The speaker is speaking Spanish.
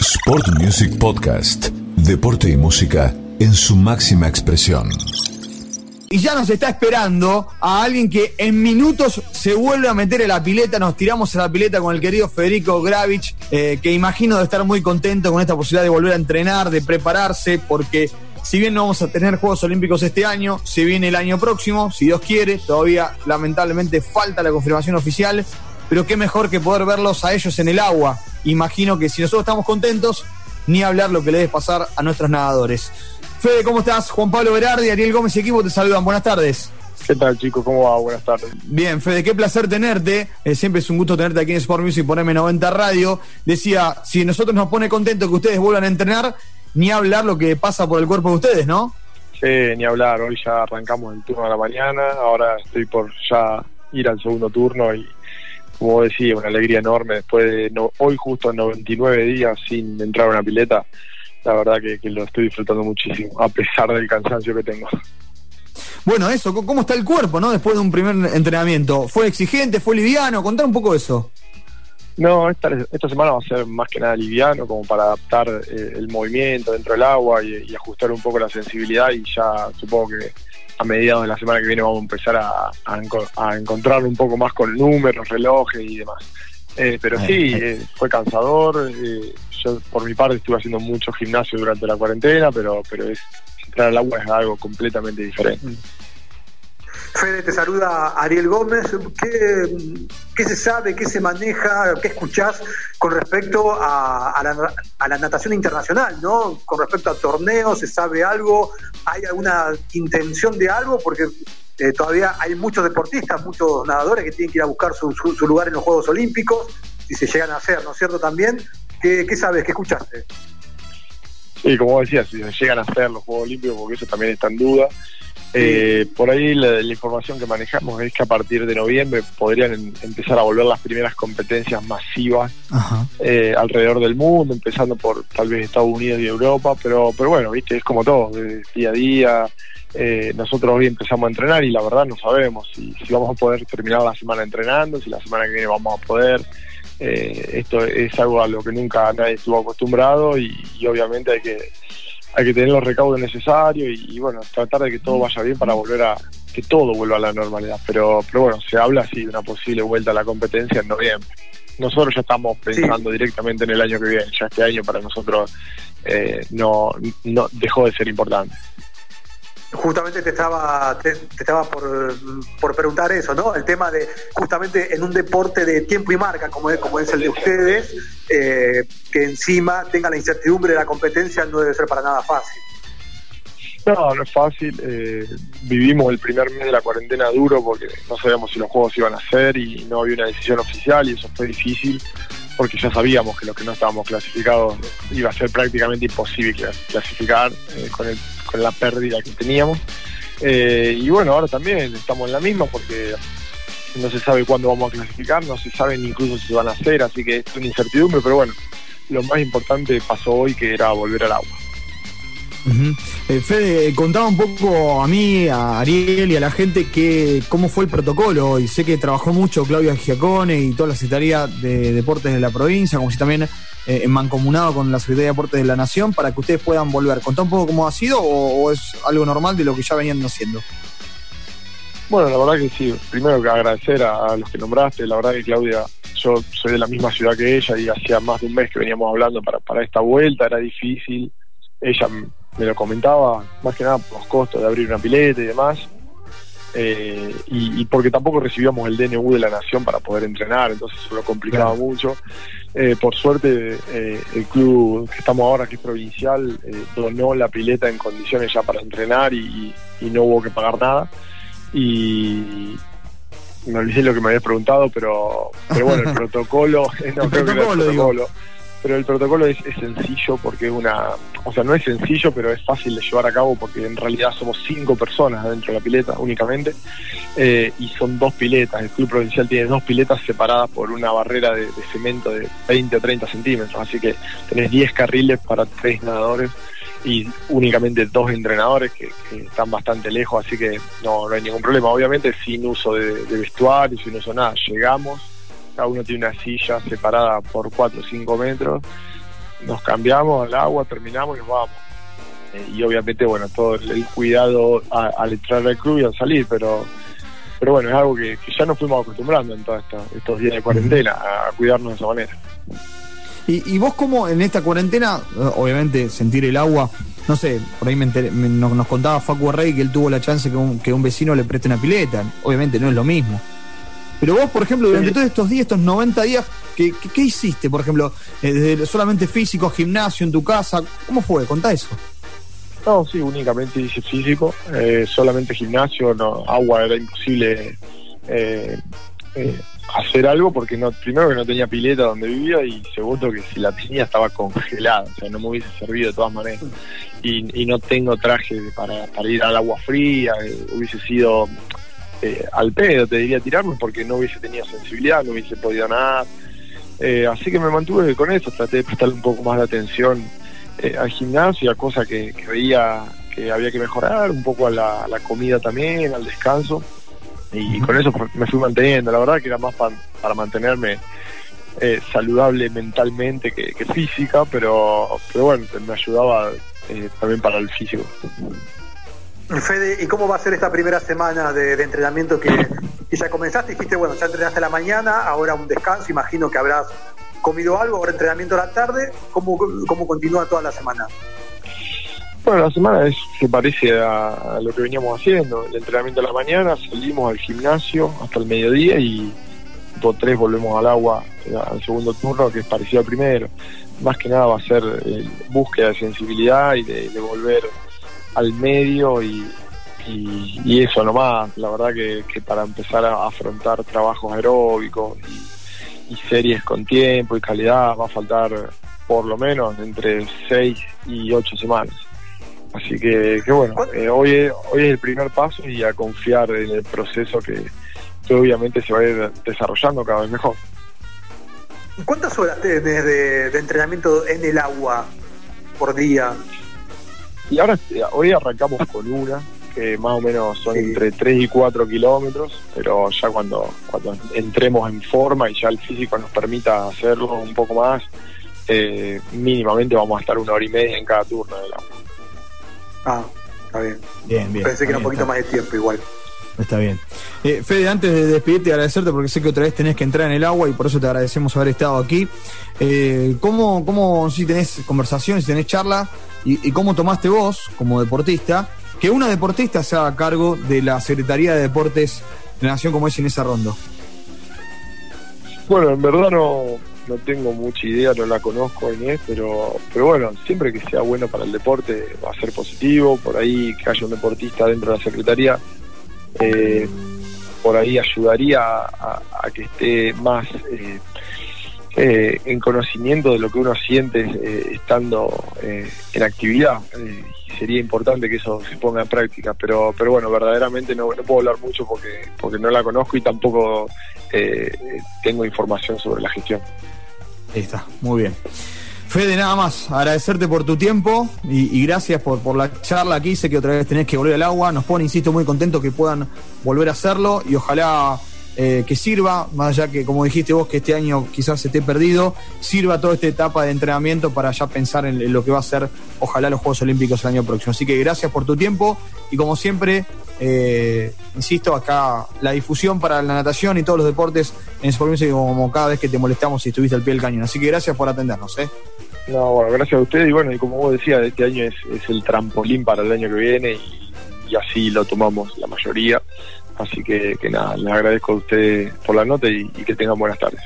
Sport Music Podcast. Deporte y música en su máxima expresión. Y ya nos está esperando a alguien que en minutos se vuelve a meter en la pileta. Nos tiramos a la pileta con el querido Federico Gravich, eh, que imagino de estar muy contento con esta posibilidad de volver a entrenar, de prepararse, porque si bien no vamos a tener Juegos Olímpicos este año, si viene el año próximo, si Dios quiere, todavía lamentablemente falta la confirmación oficial, pero qué mejor que poder verlos a ellos en el agua. Imagino que si nosotros estamos contentos, ni hablar lo que le debe pasar a nuestros nadadores. Fede, ¿cómo estás? Juan Pablo Berardi, Ariel Gómez y equipo te saludan. Buenas tardes. ¿Qué tal, chicos? ¿Cómo va? Buenas tardes. Bien, Fede, qué placer tenerte. Eh, siempre es un gusto tenerte aquí en Sport Music por M90 Radio. Decía, si nosotros nos pone contento que ustedes vuelvan a entrenar, ni hablar lo que pasa por el cuerpo de ustedes, ¿no? Sí, ni hablar. Hoy ya arrancamos el turno de la mañana. Ahora estoy por ya ir al segundo turno y como decía, una alegría enorme después de no, hoy justo 99 días sin entrar a una pileta. La verdad que, lo estoy disfrutando muchísimo, a pesar del cansancio que tengo. Bueno, eso, ¿cómo está el cuerpo, no? Después de un primer entrenamiento. ¿Fue exigente? ¿Fue liviano? Contar un poco eso. No, esta, esta semana va a ser más que nada liviano, como para adaptar eh, el movimiento dentro del agua y, ajustar un poco la sensibilidad y ya supongo que a mediados de la semana que viene vamos a empezar a, a, encontrar un poco más con números, relojes y demás. Eh, pero sí, eh, fue cansador. Eh, yo por mi parte estuve haciendo mucho gimnasio durante la cuarentena, pero, pero es, entrar al agua es algo completamente diferente. Fede, te saluda Ariel Gómez. ¿Qué, se sabe, qué se maneja, qué escuchás con respecto a, la, natación internacional, ¿no? Con respecto a torneos, ¿se sabe algo? ¿Hay alguna intención de algo? Porque eh, todavía hay muchos deportistas, muchos nadadores que tienen que ir a buscar su, lugar en los Juegos Olímpicos, si se llegan a hacer, ¿no es cierto? También, ¿qué, sabes, qué escuchaste? Sí, como decías, si se llegan a hacer los Juegos Olímpicos, porque eso también está en duda. Eh, por ahí la, información que manejamos es que a partir de noviembre podrían empezar a volver las primeras competencias masivas eh, alrededor del mundo, empezando por tal vez Estados Unidos y Europa, pero, pero bueno, viste, es como todo, día a día. Eh, nosotros hoy empezamos a entrenar y la verdad no sabemos si, si vamos a poder terminar la semana entrenando, si la semana que viene vamos a poder. esto es algo a lo que nunca nadie estuvo acostumbrado y obviamente hay que hay que tener los recaudos necesarios y, bueno, tratar de que todo vaya bien para volver a que todo vuelva a la normalidad. Pero, pero bueno, se habla así de una posible vuelta a la competencia en noviembre. Nosotros ya estamos pensando directamente en el año que viene, ya este año para nosotros eh, no, no dejó de ser importante justamente te estaba, te, estaba por, por, preguntar eso, ¿no? El tema de justamente en un deporte de tiempo y marca como es, como es el de ustedes, eh, que encima tenga la incertidumbre de la competencia no debe ser para nada fácil. No, no es fácil. Eh, vivimos el primer mes de la cuarentena duro porque no sabíamos si los juegos iban a ser y no había una decisión oficial y eso fue difícil porque ya sabíamos que los que no estábamos clasificados iba a ser prácticamente imposible clasificar eh, con, el, con la pérdida que teníamos. Eh, y bueno, ahora también estamos en la misma porque no se sabe cuándo vamos a clasificar, no se sabe incluso si van a hacer, así que es una incertidumbre, pero bueno, lo más importante pasó hoy que era volver al agua. Eh, Fede, contaba un poco a mí, a Ariel y a la gente que cómo fue el protocolo. Y sé que trabajó mucho Claudia Giacone y toda la Secretaría de Deportes de la provincia, como si también eh, en mancomunado con la Secretaría de Deportes de la Nación, para que ustedes puedan volver. ¿Contá un poco cómo ha sido o, es algo normal de lo que ya venían haciendo? Bueno, la verdad que sí. Primero que agradecer a, los que nombraste. La verdad que Claudia, yo soy de la misma ciudad que ella y hacía más de un mes que veníamos hablando para, para esta vuelta. Era difícil. Ella me lo comentaba, más que nada por los costos de abrir una pileta y demás. Eh, y, porque tampoco recibíamos el DNU de la Nación para poder entrenar, entonces eso lo complicaba mucho. Eh, por suerte, eh, el club que estamos ahora, que es provincial, donó la pileta en condiciones ya para entrenar y, no hubo que pagar nada. Y me olvidé lo que me habías preguntado, pero, pero bueno, el protocolo, no, el protocolo, pero el protocolo es, sencillo porque es una, o sea, no es sencillo, pero es fácil de llevar a cabo porque en realidad somos cinco personas dentro de la pileta únicamente eh, y son dos piletas. El club provincial tiene dos piletas separadas por una barrera de, cemento de 20 o 30 centímetros, así que tenés 10 carriles para tres nadadores y únicamente dos entrenadores que, están bastante lejos, así que no, no hay ningún problema. Obviamente sin uso de, de vestuario, sin uso de nada, llegamos cada uno tiene una silla separada por 4 o 5 metros nos cambiamos al agua, terminamos y nos vamos. Eh, y obviamente, bueno, todo el, cuidado al entrar al club y al salir, pero pero bueno, es algo que, ya nos fuimos acostumbrando en todos estos días de cuarentena, a cuidarnos de esa manera. ¿Y, vos cómo en esta cuarentena, eh, obviamente sentir el agua, no sé, por ahí nos, contaba Facu Rey que él tuvo la chance que un, que un vecino le preste una pileta, obviamente no es lo mismo. Pero vos, por ejemplo, durante todos estos días, estos 90 días, ¿qué, qué, hiciste, por ejemplo? Eh, ¿Solamente físico, gimnasio, en tu casa? ¿Cómo fue? Contá eso. No, sí, únicamente hice físico, eh, solamente gimnasio, no, agua era imposible eh, eh, hacer algo porque no, primero que no tenía pileta donde vivía y segundo que si la tenía estaba congelada, o sea, no me hubiese servido de todas maneras. Y, no tengo traje para, para ir al agua fría, hubiese sido al pedo, te diría tirarme porque no hubiese tenido sensibilidad, no hubiese podido nadar. así que me mantuve con eso, traté de prestarle un poco más de atención eh, al gimnasio, a cosas que, veía que había que mejorar, un poco a la, comida también, al descanso. Y, con eso me fui manteniendo. La verdad que era más para mantenerme eh, saludable mentalmente que, física, pero, pero bueno, me ayudaba eh, también para el físico. Fede, ¿y cómo va a ser esta primera semana de, entrenamiento que, ya comenzaste? Dijiste, bueno, ya entrenaste la mañana, ahora un descanso, imagino que habrás comido algo, ahora entrenamiento a la tarde, ¿cómo, cómo continúa toda la semana? Bueno, la semana es, se parece a, lo que veníamos haciendo, el entrenamiento a la mañana, salimos al gimnasio hasta el mediodía y por tres volvemos al agua eh, al segundo turno, que es parecido al primero. Más que nada va a ser eh, búsqueda de sensibilidad y de, volver al medio y, y, eso nomás. La verdad que, que para empezar a afrontar trabajos aeróbicos y y series con tiempo y calidad va a faltar por lo menos entre 6 y 8 semanas. Así que, bueno, eh, hoy, hoy es el primer paso y a confiar en el proceso que, obviamente se va a ir desarrollando cada vez mejor. ¿Cuántas horas tenés de, entrenamiento en el agua por día? Y ahora, hoy arrancamos con una, más o menos son entre 3 y 4 kilómetros, pero ya cuando, cuando entremos en forma y ya el físico nos permita hacerlo un poco más, eh, mínimamente vamos a estar una hora y media en cada turno del agua. Ah, está bien. Bien, bien. Pensé que era un poquito más de tiempo igual. Está bien. Eh, Fede, antes de despedirte y agradecerte, porque sé que otra vez tenés que entrar en el agua y por eso te agradecemos haber estado aquí. Eh, ¿Cómo, cómo si tenés conversaciones, si tenés charla y, y, cómo tomaste vos, como deportista, que una deportista se haga cargo de la Secretaría de Deportes de la Nación como es Inés Arrondo? Bueno, en verdad no, no tengo mucha idea, no la conozco Inés, pero, pero bueno, siempre que sea bueno para el deporte va a ser positivo, por ahí que haya un deportista dentro de la Secretaría, eh, por ahí ayudaría a, que esté más eh, eh, en conocimiento de lo que uno siente estando en actividad sería importante que eso se ponga en práctica, pero pero bueno, verdaderamente no, no puedo hablar mucho porque porque no la conozco y tampoco eh, tengo información sobre la gestión. Ahí está, muy bien. Fede, nada más, agradecerte por tu tiempo y, gracias por, por, la charla aquí. Sé que otra vez tenés que volver al agua. Nos pone, insisto, muy contento que puedan volver a hacerlo y ojalá eh, que sirva, más allá que, como dijiste vos, que este año quizás se esté perdido, sirva toda esta etapa de entrenamiento para ya pensar en, lo que va a ser, ojalá, los Juegos Olímpicos el año próximo. Así que gracias por tu tiempo y, como siempre, eh, insisto, acá la difusión para la natación y todos los deportes en Sport como cada vez que te molestamos y estuviste al pie del cañón. Así que gracias por atendernos. ¿eh? No, bueno, gracias a ustedes y bueno, y como vos decías, este año es, el trampolín para el año que viene y así lo tomamos la mayoría. Así que, nada, les agradezco a ustedes por la nota y que tengan buenas tardes.